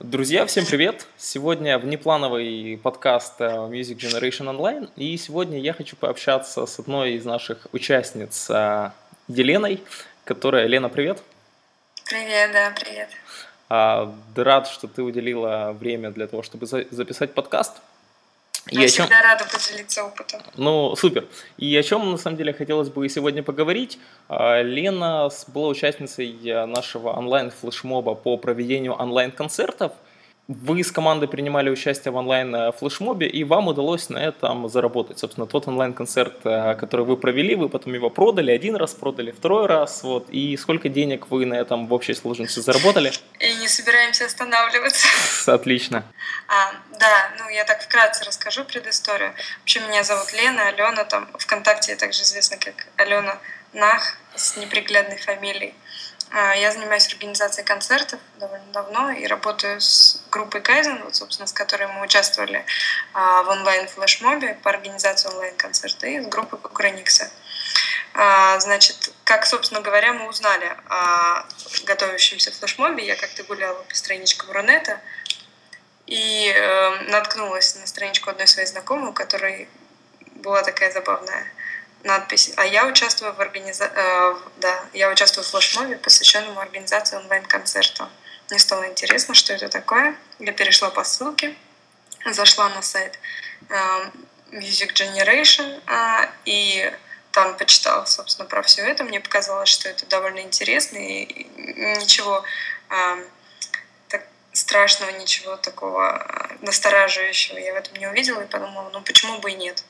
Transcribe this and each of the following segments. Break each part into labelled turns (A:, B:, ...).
A: Друзья, всем привет! Сегодня внеплановый подкаст э, Music Generation Online, и сегодня я хочу пообщаться с одной из наших участниц э, Еленой, которая... Лена, привет!
B: Привет, да, привет.
A: А, рад, что ты уделила время для того, чтобы записать подкаст.
B: Я и всегда чем... рада поделиться опытом.
A: Ну, супер. И о чем, на самом деле, хотелось бы сегодня поговорить. А, Лена была участницей э, нашего онлайн-флешмоба по проведению онлайн-концертов – вы с командой принимали участие в онлайн-флешмобе, и вам удалось на этом заработать. Собственно, тот онлайн-концерт, э, который вы провели, вы потом его продали, один раз продали, второй раз. Вот. И сколько денег вы на этом в общей сложности заработали?
B: И не собираемся останавливаться.
A: Отлично.
B: А, да, ну я так вкратце расскажу предысторию. Вообще меня зовут Лена, Алена, там ВКонтакте я также известна как Алена Нах с неприглядной фамилией. А, я занимаюсь организацией концертов довольно давно и работаю с группой Кайзен, вот, собственно, с которой мы участвовали а, в онлайн-флешмобе по организации онлайн-концерта и с группой Кукраникса. А, значит, как, собственно говоря, мы узнали о готовящемся флешмобе, я как-то гуляла по страничкам Рунета и э, наткнулась на страничку одной своей знакомой, у которой была такая забавная надпись. А я участвую в организа... Э, да, я участвую в флешмобе, посвященному организации онлайн-концерта. Мне стало интересно, что это такое. Я перешла по ссылке, зашла на сайт э, Music Generation э, и там почитала, собственно, про все это. Мне показалось, что это довольно интересно и ничего так страшного, ничего такого настораживающего я в этом не увидела и подумала, ну почему бы и нет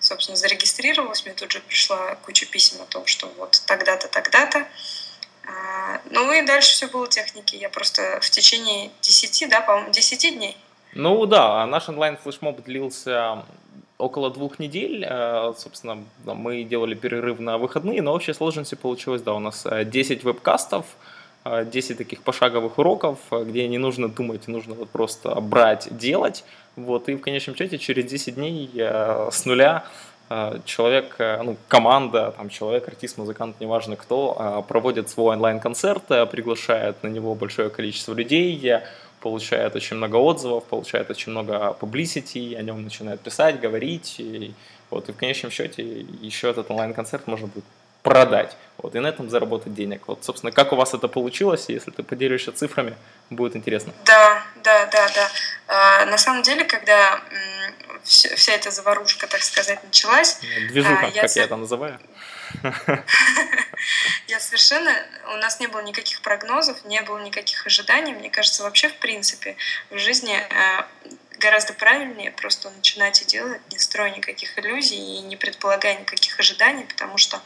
B: собственно, зарегистрировалась, мне тут же пришла куча писем о том, что вот тогда-то, тогда-то. А, ну и дальше все было техники. Я просто в течение 10, да, по-моему, 10 дней.
A: Ну да, наш онлайн-флешмоб длился около двух недель. Э, собственно, мы делали перерыв на выходные, но в общей сложности получилось, да, у нас 10 э, вебкастов, 10 э, таких пошаговых уроков, где не нужно думать, нужно вот просто брать, делать. Вот, и в конечном счете через 10 дней с нуля э, человек, э, ну, команда, там, человек, артист, музыкант, неважно кто, э, проводит свой онлайн-концерт, приглашает на него большое количество людей, получает очень много отзывов, получает очень много publicity, о нем начинают писать, говорить, и, вот, и в конечном счете еще этот онлайн-концерт можно будет продать, вот, и на этом заработать денег. Вот, собственно, как у вас это получилось, если ты поделишься цифрами, будет интересно.
B: Да, да, да, да. А, на самом деле, когда вся, эта заварушка, так сказать, началась...
A: Движуха, а, я как я это называю.
B: Я совершенно... У нас не было никаких прогнозов, не было никаких ожиданий. Мне кажется, вообще, в принципе, в жизни а, гораздо правильнее просто начинать и делать, не строя никаких иллюзий и не предполагая никаких ожиданий, потому что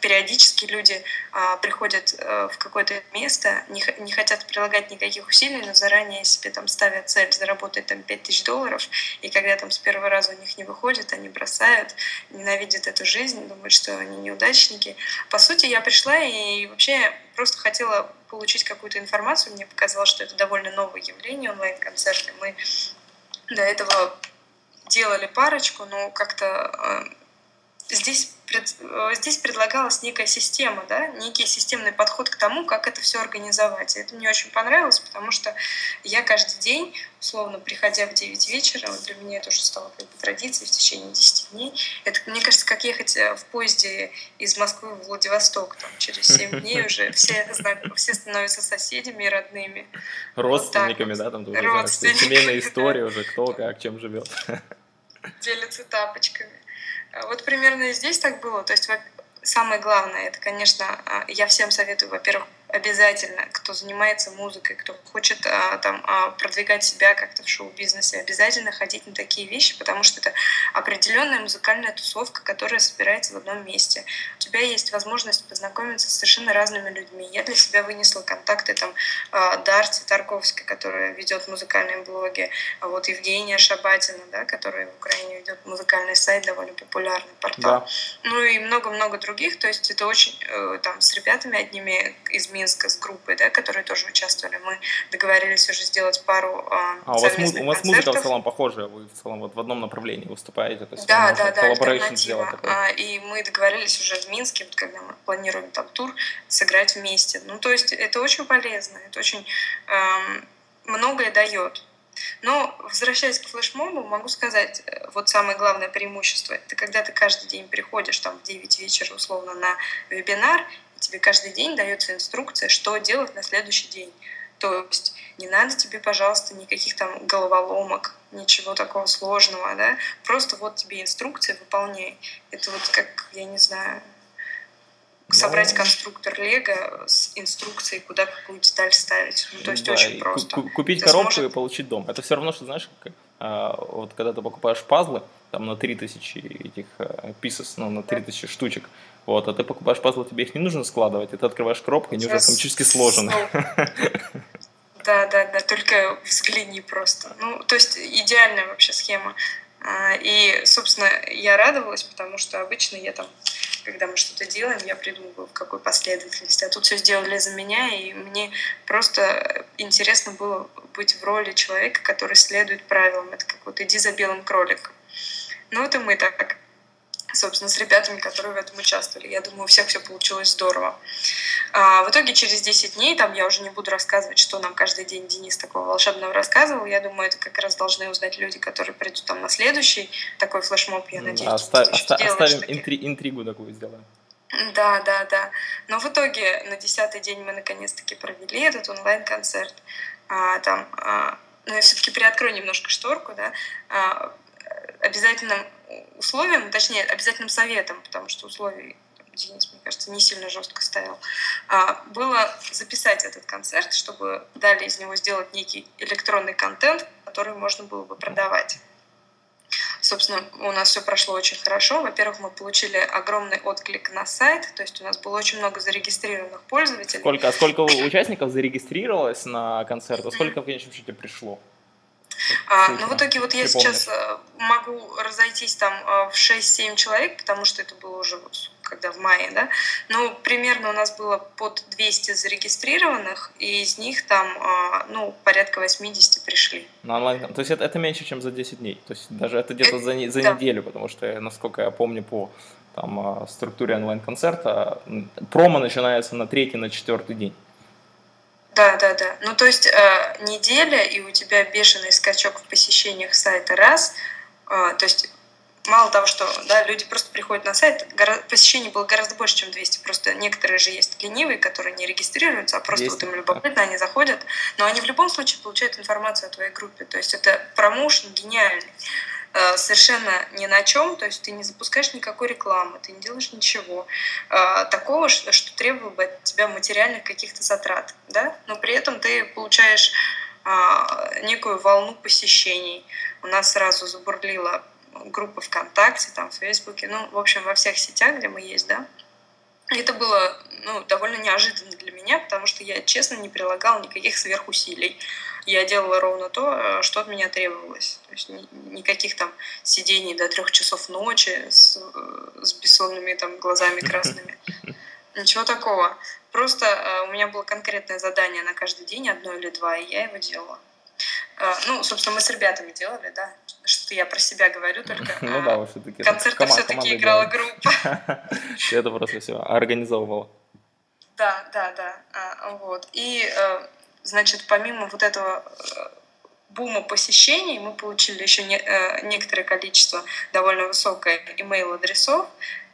B: периодически люди а, приходят а, в какое-то место, не, не хотят прилагать никаких усилий, но заранее себе там ставят цель заработать там 5000 долларов, и когда там с первого раза у них не выходит, они бросают, ненавидят эту жизнь, думают, что они неудачники. По сути, я пришла и вообще просто хотела получить какую-то информацию. Мне показалось, что это довольно новое явление онлайн-концерты. Мы до этого делали парочку, но как-то э, здесь пред, э, здесь предлагалась некая система, да, некий системный подход к тому, как это все организовать. И это мне очень понравилось, потому что я каждый день, условно, приходя в 9 вечера, вот для меня это уже стало как бы традицией в течение 10 дней. Это, мне кажется, как ехать э, в поезде из Москвы в Владивосток. Там, через 7 дней уже все, все становятся соседями и родными.
A: Родственниками, вот да, там Родственниками, семейная история уже, кто как, чем живет.
B: Делятся тапочками. А вот примерно здесь так было. То есть самое главное, это, конечно, а, я всем советую, во-первых, обязательно, кто занимается музыкой, кто хочет а, там а, продвигать себя как-то в шоу-бизнесе, обязательно ходить на такие вещи, потому что это определенная музыкальная тусовка, которая собирается в одном месте. У тебя есть возможность познакомиться с совершенно разными людьми. Я для себя вынесла контакты там а, Дарти Тарковской, которая ведет музыкальные блоги, а вот Евгения Шабатина, да, которая в Украине ведет музыкальный сайт, довольно популярный портал. Да. Ну и много-много других. То есть это очень э, там с ребятами одними из Минска с группой, да, которые тоже участвовали. Мы договорились уже сделать пару
A: а, а у вас, у вас музыка в целом похожая, вы в целом вот в одном направлении выступаете, то есть
B: да, да, да, альтернатива. А, и мы договорились уже в Минске, вот когда мы планируем там тур, сыграть вместе. Ну, то есть это очень полезно, это очень эм, многое дает. Но, возвращаясь к флешмобу, могу сказать, э, вот самое главное преимущество, это когда ты каждый день приходишь там в 9 вечера условно на вебинар, тебе каждый день дается инструкция, что делать на следующий день. То есть не надо тебе, пожалуйста, никаких там головоломок, ничего такого сложного, да, просто вот тебе инструкция, выполняй. Это вот как, я не знаю, собрать конструктор Лего с инструкцией, куда какую деталь ставить. Ну, то есть да, очень просто.
A: Купить ты коробку сможет... и получить дом. Это все равно, что, знаешь, как, а, вот когда ты покупаешь пазлы, там на 3000 этих а, pieces, ну, на 3000 да. штучек, вот, а ты покупаешь пазлы, тебе их не нужно складывать, и ты открываешь коробку, они уже автоматически сложены.
B: Да, да, да, только взгляни просто. Ну, то есть идеальная вообще схема. А, и, собственно, я радовалась, потому что обычно я там когда мы что-то делаем, я придумываю, в какой последовательности. А тут все сделали за меня, и мне просто интересно было быть в роли человека, который следует правилам. Это как вот «иди за белым кроликом». Ну вот и мы так собственно, с ребятами, которые в этом участвовали. Я думаю, у всех все получилось здорово. А, в итоге через 10 дней, там я уже не буду рассказывать, что нам каждый день Денис такого волшебного рассказывал. Я думаю, это как раз должны узнать люди, которые придут там на следующий такой флешмоб, я надеюсь.
A: Оста- оста- оставим интри- интригу такую сделаем.
B: Да, да, да. Но в итоге на десятый день мы наконец-таки провели этот онлайн-концерт. А, там, а, ну, я все-таки приоткрою немножко шторку, да. А, обязательным условием, точнее, обязательным советом, потому что условий Денис, мне кажется, не сильно жестко ставил, а, было записать этот концерт, чтобы далее из него сделать некий электронный контент, который можно было бы продавать. Собственно, у нас все прошло очень хорошо. Во-первых, мы получили огромный отклик на сайт, то есть у нас было очень много зарегистрированных пользователей.
A: Сколько, а сколько участников зарегистрировалось на концерт, а сколько в конечном счете пришло?
B: А, ну, в итоге вот я сейчас э, могу разойтись там э, в 6-7 человек, потому что это было уже вот когда в мае, да, ну, примерно у нас было под 200 зарегистрированных, и из них там, э, ну, порядка 80 пришли.
A: На онлайн, то есть это, это меньше, чем за 10 дней, то есть даже это где-то за, за да. неделю, потому что, насколько я помню по там, структуре онлайн-концерта, промо начинается на третий, на четвертый день.
B: Да, да, да. Ну, то есть э, неделя, и у тебя бешеный скачок в посещениях сайта раз. Э, то есть мало того, что да, люди просто приходят на сайт, посещений было гораздо больше, чем 200. Просто некоторые же есть ленивые, которые не регистрируются, а просто есть. вот им любопытно, они заходят. Но они в любом случае получают информацию о твоей группе. То есть это промоушен гениальный. Э, совершенно ни на чем, то есть ты не запускаешь никакой рекламы, ты не делаешь ничего э, такого, что требовало бы от тебя материальных каких-то затрат, да, но при этом ты получаешь некую волну посещений. У нас сразу забурлила группа ВКонтакте, там, в Фейсбуке, ну, в общем, во всех сетях, где мы есть, да. И это было ну, довольно неожиданно для меня, потому что я, честно, не прилагала никаких сверхусилий я делала ровно то, э, что от меня требовалось. То есть никаких там сидений до трех часов ночи с, э, с бессонными там глазами красными. Ничего такого. Просто э, у меня было конкретное задание на каждый день, одно или два, и я его делала. Ну, собственно, мы с ребятами делали, да. Что я про себя говорю, только ну, да, все-таки концерты все-таки играла группа.
A: Это просто все организовывала.
B: Да, да, да. А, вот. И Значит, помимо вот этого э, бума посещений мы получили еще не, э, некоторое количество довольно высокое email-адресов,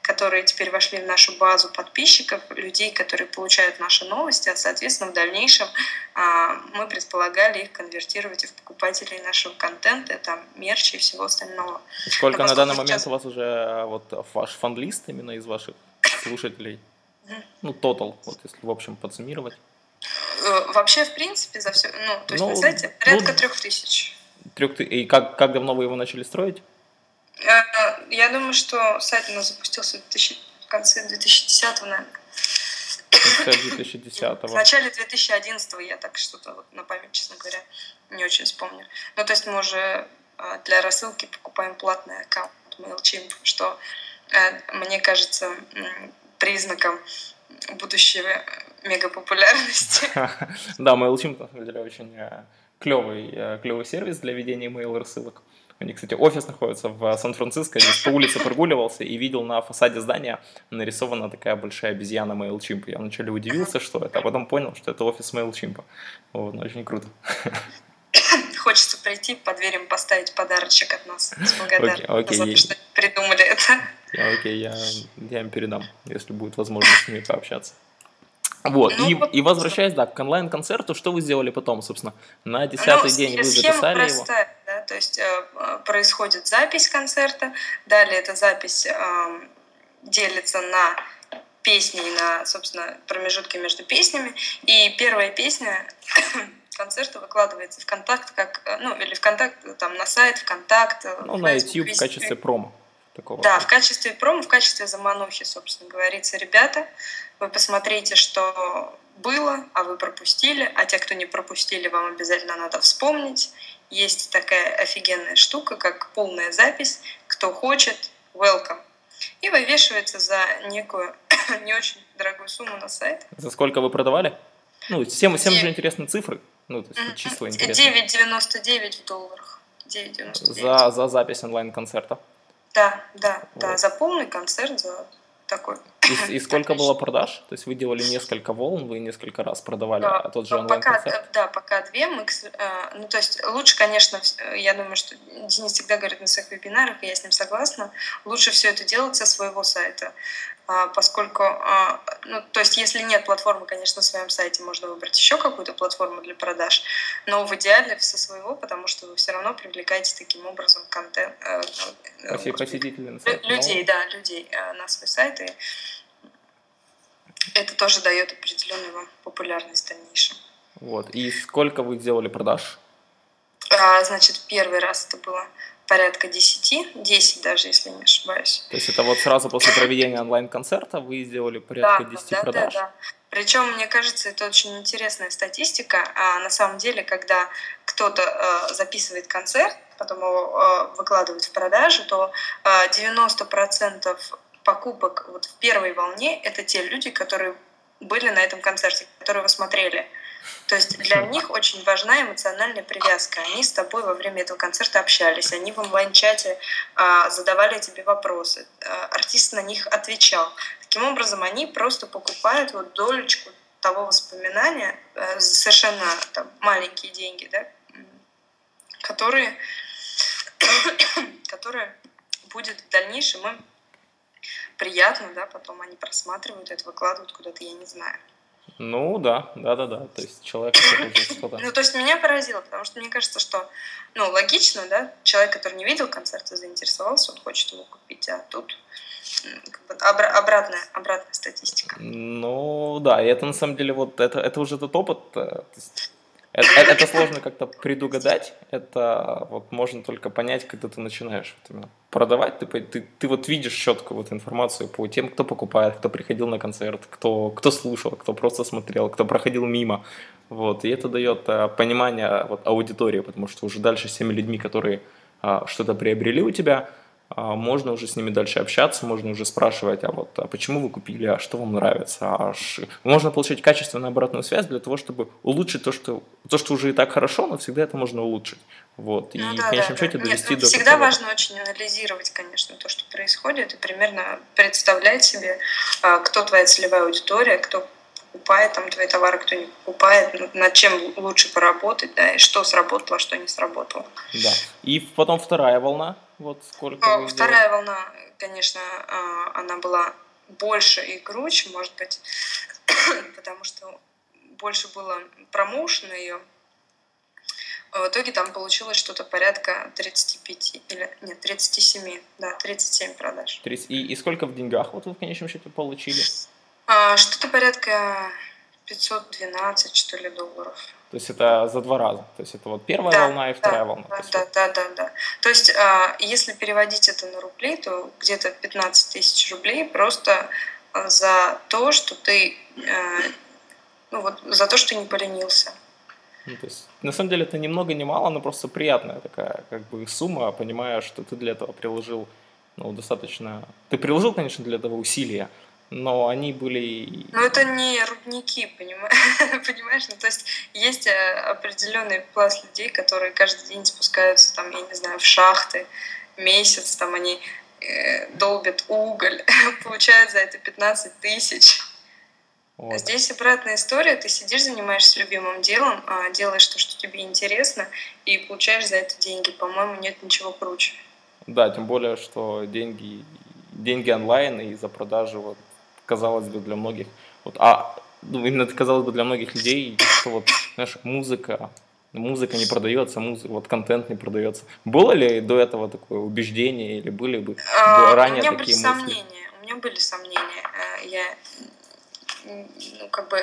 B: которые теперь вошли в нашу базу подписчиков, людей, которые получают наши новости, а, соответственно, в дальнейшем а, мы предполагали их конвертировать в покупателей нашего контента, там, мерча и всего остального.
A: Сколько Но на данный сейчас... момент у вас уже э, вот ваш фан-лист именно из ваших слушателей? Ну, тотал, вот если в общем подсуммировать.
B: Э, вообще, в принципе, за все, ну, то есть ну, на сайте порядка ну, трех тысяч.
A: Трех И как, как давно вы его начали строить?
B: Э, я думаю, что сайт у нас запустился в, 2000, в конце 2010 наверное.
A: В конце 2010
B: В начале 2011 я так что-то вот на память, честно говоря, не очень вспомню. Ну, то есть мы уже э, для рассылки покупаем платный аккаунт MailChimp, что мне кажется признаком будущего мегапопулярности.
A: Да, MailChimp, на самом деле, очень э, клевый, э, клевый сервис для ведения email рассылок. У них, кстати, офис находится в Сан-Франциско. Здесь по улице прогуливался и видел на фасаде здания нарисована такая большая обезьяна MailChimp. Я вначале удивился, что это, а потом понял, что это офис MailChimp. Вот, ну, очень круто.
B: хочется прийти, под дверям поставить подарочек от нас с благодарностью okay, okay, за то, что придумали это.
A: Окей, okay, я, я им передам, если будет возможность с ними пообщаться. Вот, ну, и, вот, и возвращаясь, да, к онлайн-концерту, что вы сделали потом, собственно? На десятый ну, день вы записали
B: простая, его? То есть э, происходит запись концерта, далее эта запись э, делится на песни, на, собственно, промежутки между песнями, и первая песня концерта выкладывается в контакт, как, э, ну, или в контакт, там, на сайт, ВКонтакт.
A: Э, ну, на YouTube в качестве промо.
B: Такого. Да, в качестве промо, в качестве заманухи, собственно, говорится, ребята, вы посмотрите, что было, а вы пропустили, а те, кто не пропустили, вам обязательно надо вспомнить. Есть такая офигенная штука, как полная запись. Кто хочет, welcome. И вывешивается за некую не очень дорогую сумму на сайт.
A: За сколько вы продавали? Ну, всем, всем же интересны цифры. Ну, то есть числа интересны.
B: 9,99 в долларах. 9,99.
A: За, за запись онлайн-концерта.
B: Да, да, вот. да, за полный концерт, за такой.
A: И, и сколько было продаж? То есть вы делали несколько волн, вы несколько раз продавали да, а тот же онлайн-концерт?
B: Да, пока две. Мы, э, ну, то есть лучше, конечно, я думаю, что Денис всегда говорит на своих вебинарах, и я с ним согласна, лучше все это делать со своего сайта. А, поскольку, а, ну, то есть если нет платформы, конечно, на своем сайте можно выбрать еще какую-то платформу для продаж, но в идеале со своего, потому что вы все равно привлекаете таким образом контент, э,
A: э, посетителей
B: на сайт. людей, да, людей э, на свой сайт, и это тоже дает определенную вам популярность в дальнейшем.
A: Вот, и сколько вы сделали продаж?
B: А, значит, первый раз это было порядка 10, 10 даже, если не ошибаюсь.
A: То есть это вот сразу после проведения онлайн-концерта вы сделали порядка да, 10 да, продаж? Да, да.
B: Причем, мне кажется, это очень интересная статистика. А на самом деле, когда кто-то э, записывает концерт, потом его э, выкладывает в продажу, то э, 90% покупок вот в первой волне это те люди, которые были на этом концерте, которые вы смотрели. То есть для них очень важна эмоциональная привязка. Они с тобой во время этого концерта общались, они в онлайн-чате а, задавали тебе вопросы, а, артист на них отвечал. Таким образом, они просто покупают вот долечку того воспоминания, а, совершенно там, маленькие деньги, да, которые, которые будет в дальнейшем им приятно, да, потом они просматривают это, выкладывают куда-то, я не знаю.
A: Ну да, да, да, да. То есть человек
B: что-то. Ну, то есть меня поразило, потому что мне кажется, что ну, логично, да, человек, который не видел концерта, заинтересовался, он хочет его купить, а тут как бы обра- обратная, обратная статистика.
A: Ну да, и это на самом деле вот это, это уже тот опыт. Э, то есть это, это сложно как-то предугадать, это вот можно только понять, когда ты начинаешь вот именно продавать, ты, ты, ты вот видишь четко вот информацию по тем, кто покупает, кто приходил на концерт, кто, кто слушал, кто просто смотрел, кто проходил мимо, вот, и это дает а, понимание вот, аудитории, потому что уже дальше с теми людьми, которые а, что-то приобрели у тебя, можно уже с ними дальше общаться, можно уже спрашивать, а вот а почему вы купили, а что вам нравится, а ш... можно получить качественную обратную связь для того, чтобы улучшить то, что то, что уже и так хорошо, но всегда это можно улучшить, вот и ну, да, в конечном да, счете да. довести Нет,
B: ну, до. Всегда важно очень анализировать, конечно, то, что происходит, и примерно представлять себе, а, кто твоя целевая аудитория, кто покупает там твои товары, кто не покупает, над чем лучше поработать, да, и что сработало, что не сработало.
A: Да. И потом вторая волна, вот сколько
B: а, Вторая волна, конечно, а, она была больше и круче, может быть, потому что больше было промоушена ее. В итоге там получилось что-то порядка 35 или нет, 37, да, 37 продаж.
A: 30, и, и сколько в деньгах вот вы в конечном счете получили?
B: А, что-то порядка 512, что ли, долларов.
A: То есть это за два раза. То есть это вот первая да, волна и вторая
B: да,
A: волна.
B: Да, да, да, да, да. То есть а, если переводить это на рубли, то где-то 15 тысяч рублей просто а, за то, что ты, э, ну вот, за то, что не поленился.
A: Ну, то есть, на самом деле это ни много ни мало, но просто приятная такая как бы сумма, понимая, что ты для этого приложил ну, достаточно... Ты приложил, конечно, для этого усилия, но они были...
B: Ну, это не рудники, понимаешь? понимаешь? Ну, то есть есть э, определенный пласт людей, которые каждый день спускаются, там, я не знаю, в шахты, месяц, там они э, долбят уголь, получают за это 15 тысяч. Вот. Здесь обратная история. Ты сидишь, занимаешься любимым делом, а, делаешь то, что тебе интересно, и получаешь за это деньги. По-моему, нет ничего круче.
A: Да, тем более, что деньги, деньги онлайн и за продажу, вот, казалось бы, для многих. Вот, а ну, именно это казалось бы для многих людей, что вот, знаешь, музыка, музыка не продается, музыка, вот контент не продается. Было ли до этого такое убеждение или были бы
B: а, ранее такие мысли? Сомнения. У меня были сомнения. Э, я ну, как бы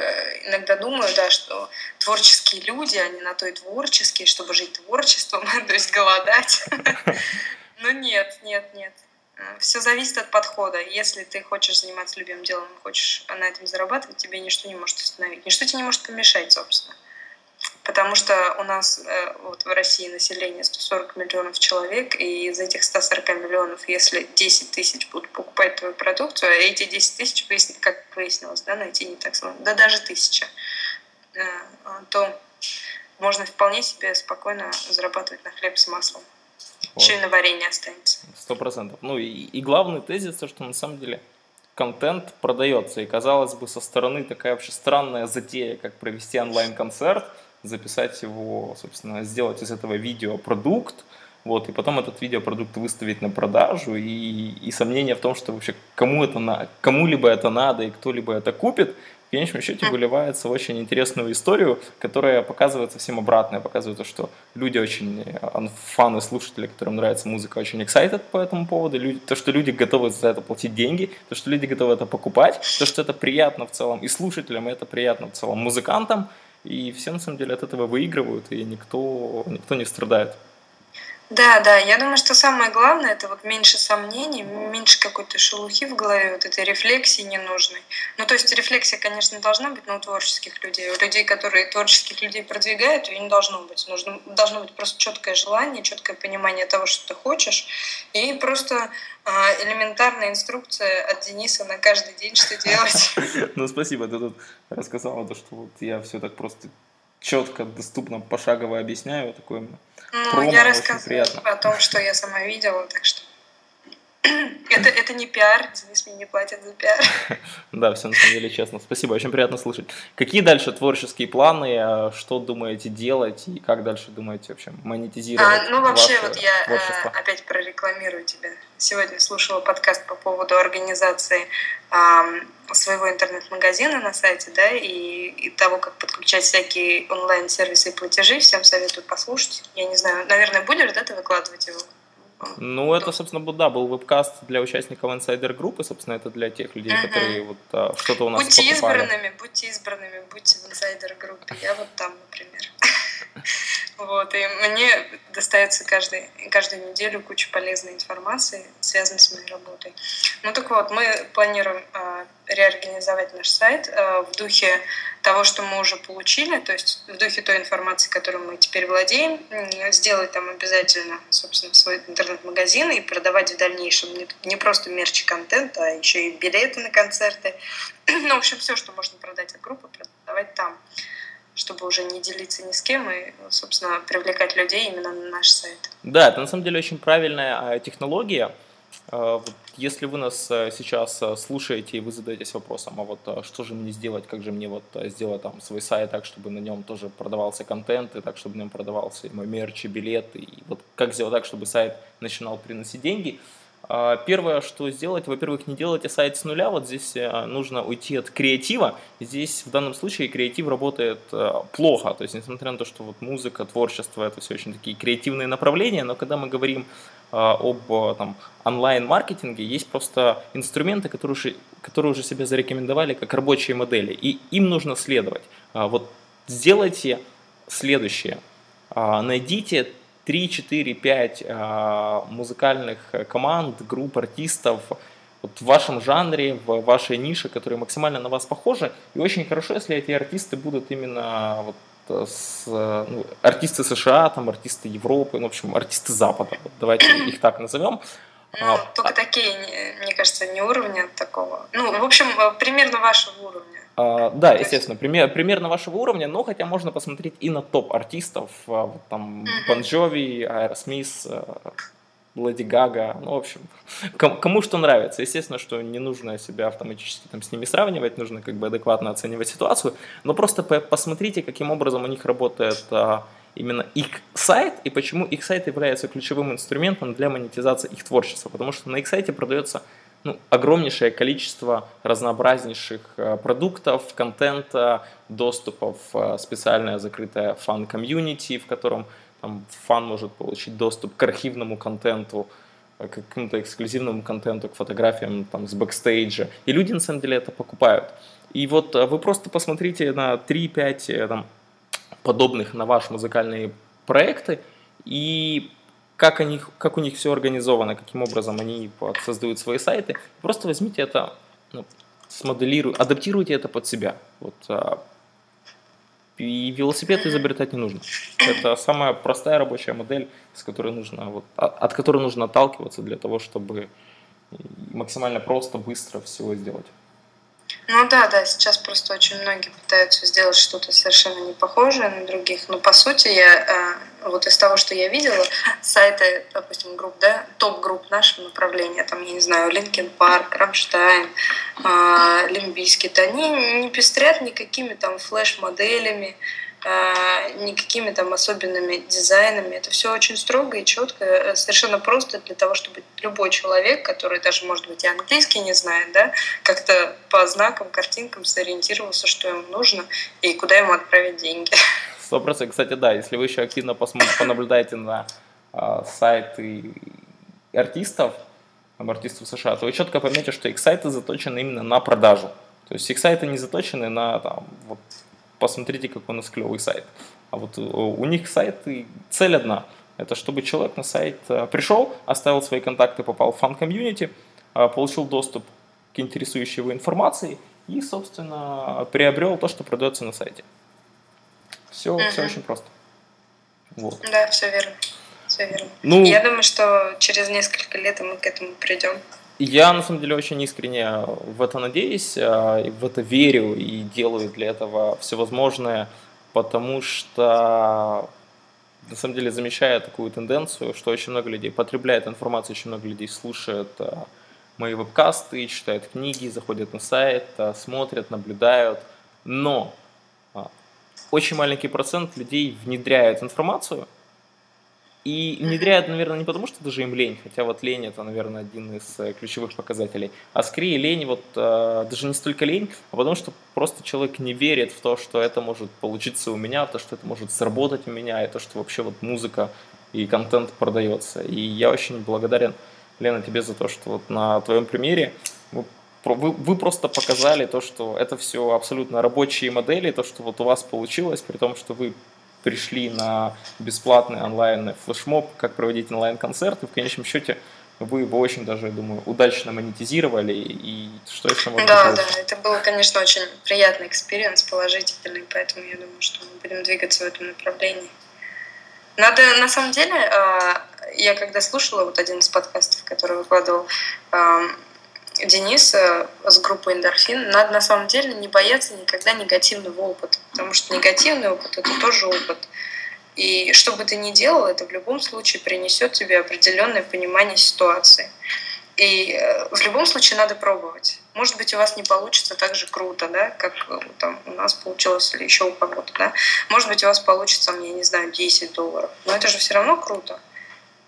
B: иногда думаю, да, что творческие люди, они на то и творческие, чтобы жить творчеством, то есть голодать. Но нет, нет, нет. Все зависит от подхода. Если ты хочешь заниматься любимым делом, хочешь на этом зарабатывать, тебе ничто не может остановить. Ничто тебе не может помешать, собственно. Потому что у нас э, вот в России население 140 миллионов человек, и из этих 140 миллионов, если 10 тысяч будут покупать твою продукцию, а эти 10 тысяч, как выяснилось, да, найти не так сложно, да даже тысяча, э, то можно вполне себе спокойно зарабатывать на хлеб с маслом. Вот. Еще и на варенье останется.
A: Сто процентов. Ну и, и главный тезис, то, что на самом деле контент продается. И казалось бы, со стороны такая вообще странная затея, как провести онлайн-концерт, записать его, собственно, сделать из этого видео продукт, вот, и потом этот видеопродукт выставить на продажу, и, и сомнения в том, что вообще кому это на, кому-либо это надо и кто-либо это купит, в конечном счете выливается в очень интересную историю, которая показывает совсем обратное, показывает, что люди очень, э, фаны, слушатели, которым нравится музыка, очень excited по этому поводу, люди, то, что люди готовы за это платить деньги, то, что люди готовы это покупать, то, что это приятно в целом и слушателям, и это приятно в целом музыкантам, и все на самом деле от этого выигрывают, и никто, никто не страдает.
B: Да, да, я думаю, что самое главное это вот меньше сомнений, меньше какой-то шелухи в голове, вот этой рефлексии ненужной. Ну, то есть рефлексия, конечно, должна быть, но у творческих людей. У людей, которые творческих людей продвигают, ее не должно быть. Нужно, должно быть просто четкое желание, четкое понимание того, что ты хочешь, и просто а, элементарная инструкция от Дениса на каждый день, что делать.
A: Ну, спасибо, ты тут рассказала, то, что вот я все так просто четко, доступно, пошагово объясняю. Такое
B: ну, промо, я рассказываю о том, что я сама видела, так что это, это не пиар, Денис мне не платит за пиар.
A: Да, все на самом деле честно. Спасибо, очень приятно слышать. Какие дальше творческие планы, а что думаете делать и как дальше думаете вообще монетизировать?
B: А, ну, вообще, вот я э, творчество? опять прорекламирую тебя. Сегодня слушала подкаст по поводу организации своего интернет-магазина на сайте, да, и, и того, как подключать всякие онлайн-сервисы и платежи. Всем советую послушать. Я не знаю, наверное, будешь, да, ты выкладывать его?
A: Ну, это, собственно, да, был вебкаст для участников инсайдер группы, собственно, это для тех людей, uh-huh. которые вот а, что-то у нас
B: Будьте покупали. избранными, будьте избранными, будьте в инсайдер группе. Я вот там, например. Вот, и мне достается каждый, каждую неделю куча полезной информации, связанной с моей работой. Ну так вот, мы планируем э, реорганизовать наш сайт э, в духе того, что мы уже получили, то есть в духе той информации, которую мы теперь владеем, сделать там обязательно, собственно, свой интернет-магазин и продавать в дальнейшем не, просто мерч контент, а еще и билеты на концерты. ну, в общем, все, что можно продать от группы, продавать там чтобы уже не делиться ни с кем и, собственно, привлекать людей именно на наш сайт.
A: Да, это на самом деле очень правильная а, технология. А, если вы нас э, сейчас э, слушаете и вы задаетесь вопросом, а вот а, что же мне сделать, как же мне вот э, сделать там свой сайт так, чтобы на нем тоже продавался контент, и так, чтобы на нем продавался и мой мерч, и билеты, и вот как сделать так, чтобы сайт начинал приносить деньги – а, первое, что сделать, во-первых, не делайте сайт с нуля, вот здесь э, нужно уйти от креатива. Здесь в данном случае креатив работает э, плохо, то есть несмотря на то, что вот музыка, творчество, это все очень такие креативные направления, но когда мы говорим э, об там, онлайн-маркетинге, есть просто инструменты, которые уже, которые уже себя зарекомендовали как рабочие модели, и им нужно следовать. А, вот сделайте следующее. А, найдите 3, 4, 5 музыкальных команд, групп, артистов вот в вашем жанре, в вашей нише, которые максимально на вас похожи. И очень хорошо, если эти артисты будут именно вот с, ну, артисты США, там, артисты Европы, ну, в общем, артисты Запада. Вот давайте их так назовем.
B: Ну, а, только а... такие, мне кажется, не уровня такого. Ну, в общем, э, примерно вашего уровня.
A: А, да, естественно, пример, примерно вашего уровня, но хотя можно посмотреть и на топ артистов, а, вот там Bon Jovi, Aerosmith, Lady Gaga, ну, в общем, кому, что нравится. Естественно, что не нужно себя автоматически там с ними сравнивать, нужно как бы адекватно оценивать ситуацию, но просто по посмотрите, каким образом у них работает а, именно их сайт и почему их сайт является ключевым инструментом для монетизации их творчества, потому что на их сайте продается ну, огромнейшее количество разнообразнейших а, продуктов, контента, доступов, а, специальная закрытая фан-комьюнити, в котором там, фан может получить доступ к архивному контенту, э, к какому-то эксклюзивному контенту, к фотографиям там, с бэкстейджа. И люди на самом деле это покупают. И вот э, вы просто посмотрите на 3-5 э, там, подобных на ваши музыкальные проекты и как, они, как у них все организовано, каким образом они создают свои сайты. Просто возьмите это, ну, смоделируйте, адаптируйте это под себя. Вот, а, и велосипед изобретать не нужно. Это самая простая рабочая модель, с которой нужно, вот, от которой нужно отталкиваться для того, чтобы максимально просто, быстро всего сделать.
B: Ну да, да, сейчас просто очень многие пытаются сделать что-то совершенно не похожее на других. Но по сути я э, вот из того, что я видела, сайты, допустим, групп, да, топ-групп нашего направления, там, я не знаю, Linkin Park, Rammstein, Limp Bizkit, они не пестрят никакими там флеш-моделями, а, никакими там особенными дизайнами. Это все очень строго и четко, э, совершенно просто для того, чтобы любой человек, который даже, может быть, и английский не знает, да, как-то по знакам, картинкам сориентировался, что ему нужно и куда ему отправить деньги.
A: Сто. Кстати, да, если вы еще активно посмотрите, понаблюдаете на э, сайты артистов, артистов США, то вы четко поймете, что их сайты заточены именно на продажу. То есть их сайты не заточены на там, вот, посмотрите, какой у нас клевый сайт. А вот э, у них сайт и цель одна. Это чтобы человек на сайт э, пришел, оставил свои контакты, попал в фан-комьюнити, э, получил доступ к интересующей его информации и, собственно, приобрел то, что продается на сайте. Все, угу. все очень просто.
B: Вот. Да, все верно. Все верно. Ну, Я думаю, что через несколько лет мы к этому придем.
A: Я, на самом деле, очень искренне в это надеюсь, а, в это верю и делаю для этого все возможное, потому что, на самом деле, замечаю такую тенденцию, что очень много людей потребляет информацию, очень много людей слушает а, мои вебкасты, читают книги, заходят на сайт, смотрят, наблюдают, но очень маленький процент людей внедряют информацию – и внедряют, наверное, не потому, что даже им лень, хотя вот лень это, наверное, один из э, ключевых показателей, а скорее лень, вот э, даже не столько лень, а потому что просто человек не верит в то, что это может получиться у меня, в то, что это может сработать у меня, и то, что вообще вот музыка и контент продается. И я очень благодарен, Лена, тебе за то, что вот на твоем примере вы, вы, вы просто показали то, что это все абсолютно рабочие модели, то, что вот у вас получилось, при том, что вы пришли на бесплатный онлайн флешмоб, как проводить онлайн-концерты. В конечном счете вы его очень даже, я думаю, удачно монетизировали. И что еще можно
B: Да, да, это был, конечно, очень приятный experience, положительный, поэтому я думаю, что мы будем двигаться в этом направлении. Надо, на самом деле, а, я когда слушала вот один из подкастов, который выкладывал Денис с группой «Эндорфин», надо на самом деле не бояться никогда негативного опыта, потому что негативный опыт – это тоже опыт. И что бы ты ни делал, это в любом случае принесет тебе определенное понимание ситуации. И э, в любом случае надо пробовать. Может быть, у вас не получится так же круто, да, как э, там, у нас получилось или еще у кого-то. Да? Может быть, у вас получится, я не знаю, 10 долларов. Но это же все равно круто.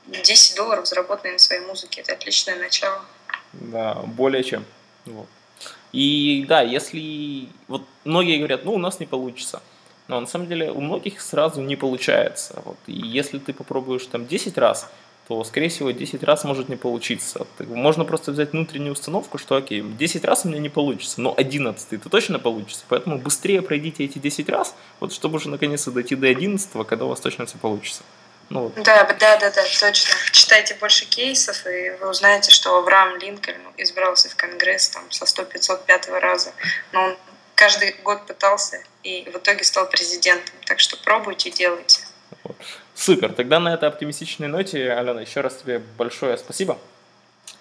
B: 10 долларов, заработанные на своей музыке, это отличное начало.
A: Да, более чем. Вот. И да, если... Вот многие говорят, ну, у нас не получится. Но на самом деле у многих сразу не получается. Вот. И если ты попробуешь там 10 раз, то, скорее всего, 10 раз может не получиться. Можно просто взять внутреннюю установку, что, окей, 10 раз у меня не получится, но 11 это точно получится. Поэтому быстрее пройдите эти 10 раз, вот чтобы уже наконец-то дойти до 11, когда у вас точно все получится.
B: Ну, да, да, да, да, точно. Читайте больше кейсов, и вы узнаете, что Авраам Линкольн избрался в Конгресс там, со 100-505 раза. Но он каждый год пытался и в итоге стал президентом. Так что пробуйте, делайте.
A: Супер. Тогда на этой оптимистичной ноте, Алена, еще раз тебе большое спасибо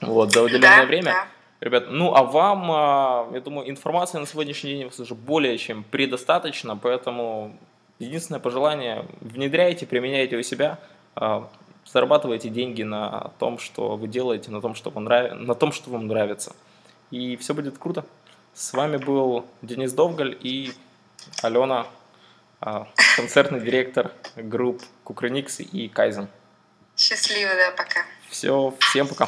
A: вот, за уделенное да, время. Да. Ребят, ну а вам, а, я думаю, информации на сегодняшний день у вас уже более чем предостаточно, поэтому единственное пожелание, внедряйте, применяйте у себя, а, зарабатывайте деньги на том, что вы делаете, на том, что вам, нрав... на том, что вам нравится. И все будет круто. С вами был Денис Довгаль и Алена, а, концертный директор групп Кукрыникс и Кайзен.
B: Счастливо, да, пока.
A: Все, всем пока.